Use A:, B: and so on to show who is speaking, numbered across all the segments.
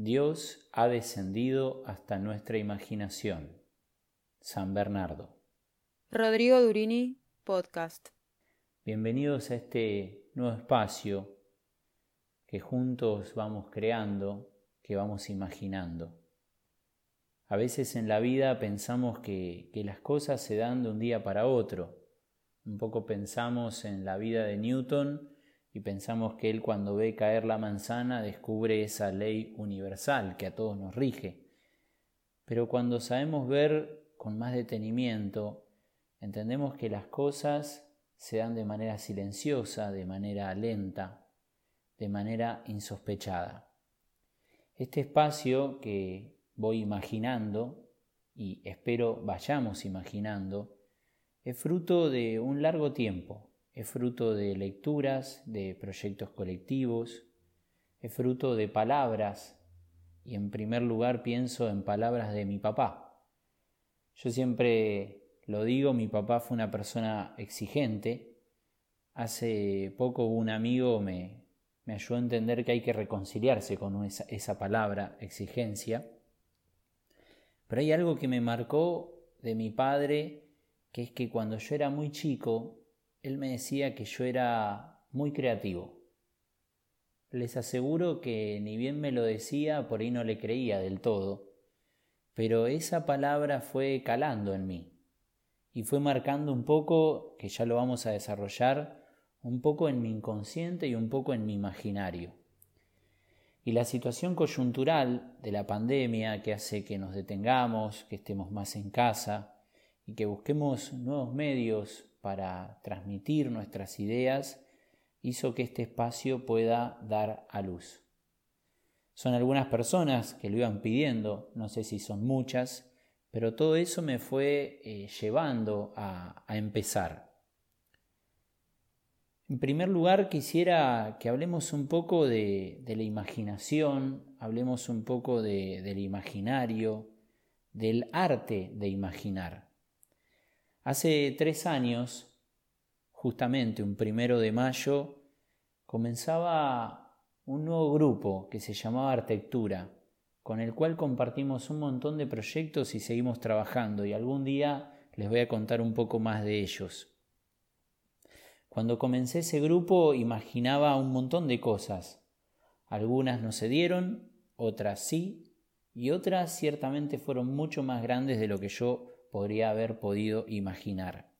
A: Dios ha descendido hasta nuestra imaginación. San Bernardo.
B: Rodrigo Durini, podcast.
A: Bienvenidos a este nuevo espacio que juntos vamos creando, que vamos imaginando. A veces en la vida pensamos que, que las cosas se dan de un día para otro. Un poco pensamos en la vida de Newton y pensamos que él cuando ve caer la manzana descubre esa ley universal que a todos nos rige. Pero cuando sabemos ver con más detenimiento, entendemos que las cosas se dan de manera silenciosa, de manera lenta, de manera insospechada. Este espacio que voy imaginando, y espero vayamos imaginando, es fruto de un largo tiempo, es fruto de lecturas, de proyectos colectivos, es fruto de palabras, y en primer lugar pienso en palabras de mi papá. Yo siempre lo digo, mi papá fue una persona exigente. Hace poco un amigo me, me ayudó a entender que hay que reconciliarse con esa, esa palabra, exigencia. Pero hay algo que me marcó de mi padre, que es que cuando yo era muy chico, él me decía que yo era muy creativo. Les aseguro que ni bien me lo decía, por ahí no le creía del todo, pero esa palabra fue calando en mí y fue marcando un poco, que ya lo vamos a desarrollar, un poco en mi inconsciente y un poco en mi imaginario. Y la situación coyuntural de la pandemia que hace que nos detengamos, que estemos más en casa y que busquemos nuevos medios para transmitir nuestras ideas hizo que este espacio pueda dar a luz. Son algunas personas que lo iban pidiendo, no sé si son muchas, pero todo eso me fue eh, llevando a, empezar. En primer lugar, quisiera que hablemos un poco de, la imaginación, hablemos un poco del imaginario, del arte de imaginar. Hace tres años, justamente un primero de mayo, comenzaba un nuevo grupo que se llamaba Arquitectura, con el cual compartimos un montón de proyectos y seguimos trabajando y algún día les voy a contar un poco más de ellos. Cuando comencé ese grupo imaginaba un montón de cosas. Algunas no se dieron, otras sí, y otras ciertamente fueron mucho más grandes de lo que yo podría haber podido imaginar.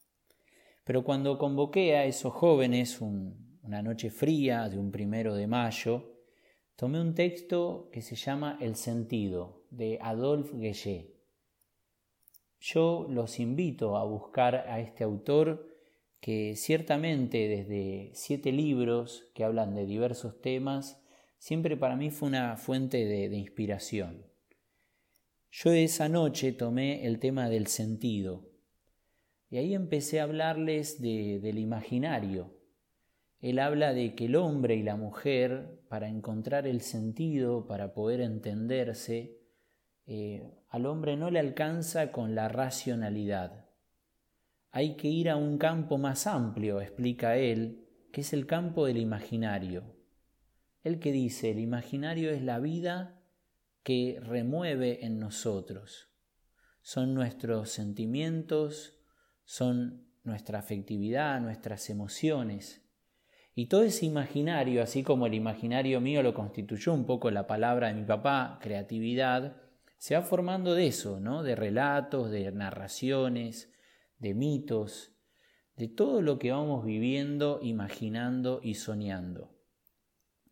A: Pero cuando convoqué a esos jóvenes una noche fría de un primero de mayo, tomé un texto que se llama El sentido, de Adolphe Guéget. Yo los invito a buscar a este autor que ciertamente desde siete libros que hablan de diversos temas, siempre para mí fue una fuente de inspiración. Yo esa noche tomé el tema del sentido y ahí empecé a hablarles del imaginario. Él habla de que el hombre y la mujer, para encontrar el sentido, para poder entenderse, eh, al hombre no le alcanza con la racionalidad. Hay que ir a un campo más amplio, explica él, que es el campo del imaginario. Él que dice, el imaginario es la vida que remueve en nosotros. Son nuestros sentimientos, son nuestra afectividad, nuestras emociones. Y todo ese imaginario, así como el imaginario mío lo constituyó un poco la palabra de mi papá, creatividad, se va formando de eso, ¿no? De relatos, de narraciones, de mitos, de todo lo que vamos viviendo, imaginando y soñando.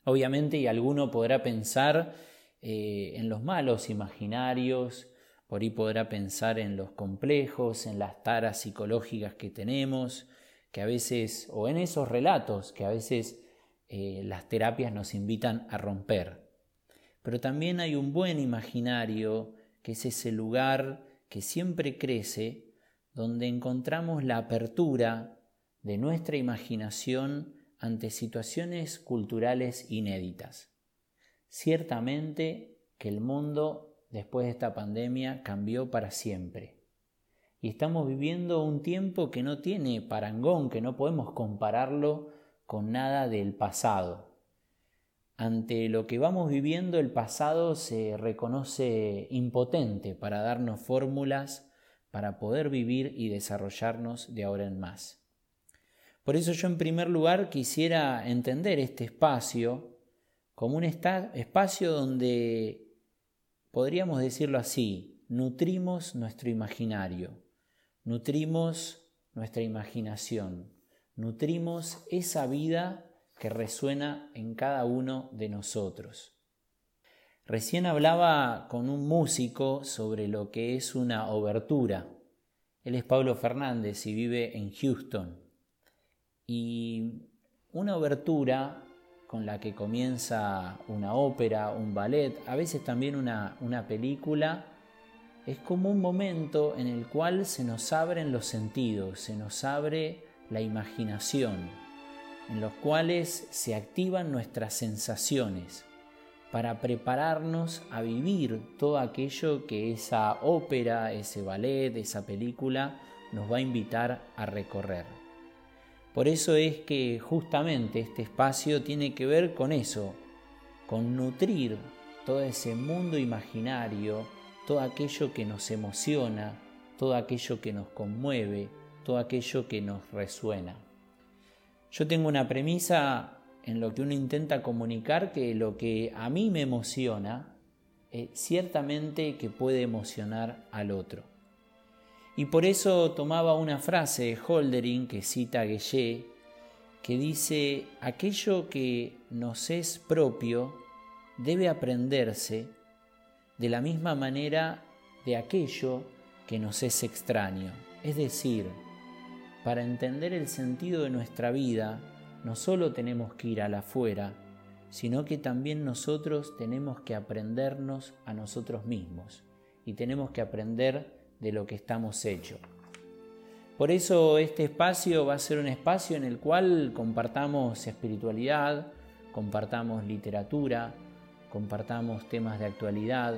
A: Obviamente, y alguno podrá pensar eh, en los malos imaginarios, por ahí podrá pensar en los complejos, en las taras psicológicas que tenemos, que a veces, o en esos relatos que a veces eh, las terapias nos invitan a romper. Pero también hay un buen imaginario, que es ese lugar que siempre crece, donde encontramos la apertura de nuestra imaginación ante situaciones culturales inéditas. Ciertamente que el mundo después de esta pandemia cambió para siempre. Y estamos viviendo un tiempo que no tiene parangón, que no podemos compararlo con nada del pasado. ante lo que vamos viviendo el pasado se reconoce impotente para darnos fórmulas para poder vivir y desarrollarnos de ahora en más. Por eso yo en primer lugar quisiera entender este espacio como un espacio donde, podríamos decirlo así, nutrimos nuestro imaginario, nutrimos nuestra imaginación, nutrimos esa vida que resuena en cada uno de nosotros. Recién hablaba con un músico sobre lo que es una obertura. Él es Pablo Fernández y vive en Houston. Y una obertura con la que comienza una ópera, un ballet, a veces también una, una película, es como un momento en el cual se nos abren los sentidos, se nos abre la imaginación, en los cuales se activan nuestras sensaciones para prepararnos a vivir todo aquello que esa ópera, ese ballet, esa película nos va a invitar a recorrer. Por eso es que justamente este espacio tiene que ver con eso, con nutrir todo ese mundo imaginario, todo aquello que nos emociona, todo aquello que nos conmueve, todo aquello que nos resuena. Yo tengo una premisa en lo que uno intenta comunicar que lo que a mí me emociona, eh, ciertamente que puede emocionar al otro. Y por eso tomaba una frase de Holdering que cita Guillet, que dice, aquello que nos es propio debe aprenderse de la misma manera de aquello que nos es extraño. Es decir, para entender el sentido de nuestra vida, no solo tenemos que ir a la afuera, sino que también nosotros tenemos que aprendernos a nosotros mismos y tenemos que aprender de lo que estamos hechos. Por eso este espacio va a ser un espacio en el cual compartamos espiritualidad, compartamos literatura, compartamos temas de actualidad,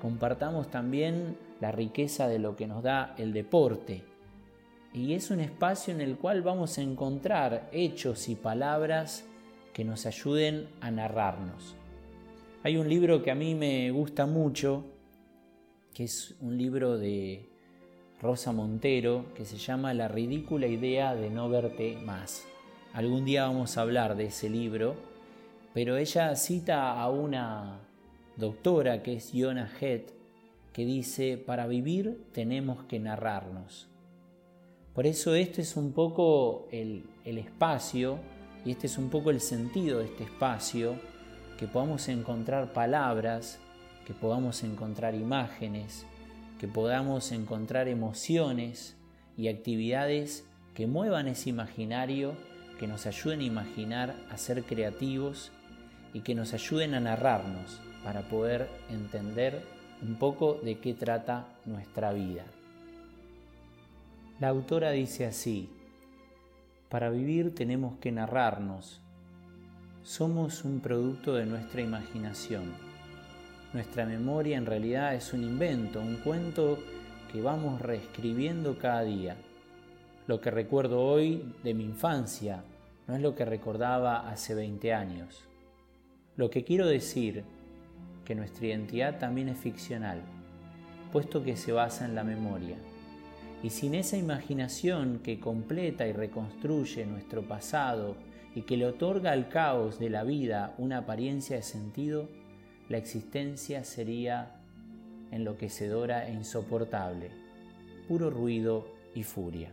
A: compartamos también la riqueza de lo que nos da el deporte, y es un espacio en el cual vamos a encontrar hechos y palabras que nos ayuden a narrarnos. Hay un libro que a mí me gusta mucho, que es un libro de Rosa Montero, que se llama La ridícula idea de no verte más. Algún día vamos a hablar de ese libro, pero ella cita a una doctora que es Yona Head, que dice, para vivir tenemos que narrarnos. Por eso este es un poco el, espacio y este es un poco el sentido de este espacio, que podamos encontrar palabras, que podamos encontrar imágenes, que podamos encontrar emociones y actividades que muevan ese imaginario, que nos ayuden a imaginar, a ser creativos y que nos ayuden a narrarnos para poder entender un poco de qué trata nuestra vida. La autora dice así, para vivir tenemos que narrarnos. Somos un producto de nuestra imaginación. Nuestra memoria en realidad es un invento, un cuento que vamos reescribiendo cada día. Lo que recuerdo hoy de mi infancia no es lo que recordaba hace 20 años. Lo que quiero decir que nuestra identidad también es ficcional, puesto que se basa en la memoria. Y sin esa imaginación que completa y reconstruye nuestro pasado y que le otorga al caos de la vida una apariencia de sentido, la existencia sería enloquecedora e insoportable, puro ruido y furia.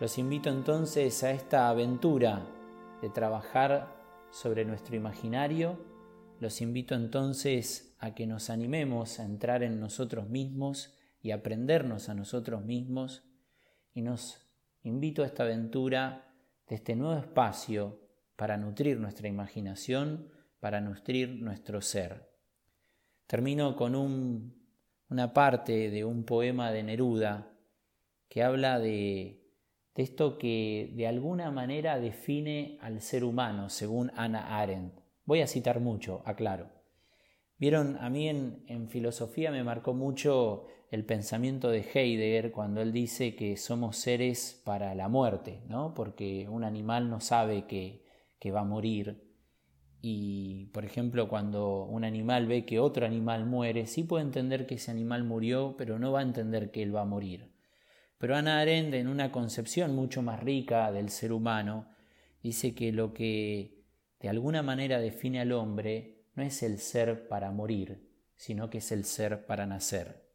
A: Los invito entonces a esta aventura de trabajar sobre nuestro imaginario, los invito entonces a que nos animemos a entrar en nosotros mismos y aprendernos a nosotros mismos y nos invito a esta aventura de este nuevo espacio para nutrir nuestra imaginación, para nutrir nuestro ser. Termino con una parte de un poema de Neruda que habla de, esto que de alguna manera define al ser humano, según Ana Arendt. Voy a citar mucho, aclaro. Vieron, a mí en, en filosofía me marcó mucho el pensamiento de Heidegger cuando él dice que somos seres para la muerte, ¿no? porque un animal no sabe que, que va a morir. Y, por ejemplo, cuando un animal ve que otro animal muere, sí puede entender que ese animal murió, pero no va a entender que él va a morir. Pero Ana Arendt, en una concepción mucho más rica del ser humano, dice que lo que de alguna manera define al hombre no es el ser para morir, sino que es el ser para nacer.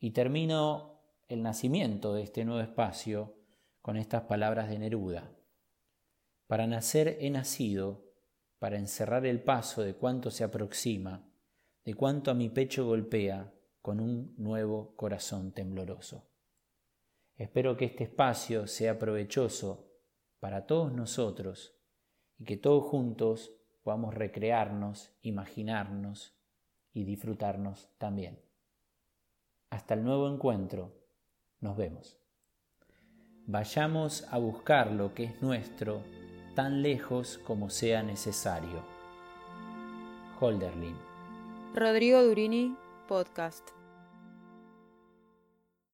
A: Y termino el nacimiento de este nuevo espacio con estas palabras de Neruda. Para nacer he nacido, para encerrar el paso de cuanto se aproxima, de cuanto a mi pecho golpea con un nuevo corazón tembloroso. Espero que este espacio sea provechoso para todos nosotros y que todos juntos podamos recrearnos, imaginarnos y disfrutarnos también. Hasta el nuevo encuentro. Nos vemos. Vayamos a buscar lo que es nuestro tan lejos como sea necesario. Holderlin.
B: Rodrigo Durini, podcast.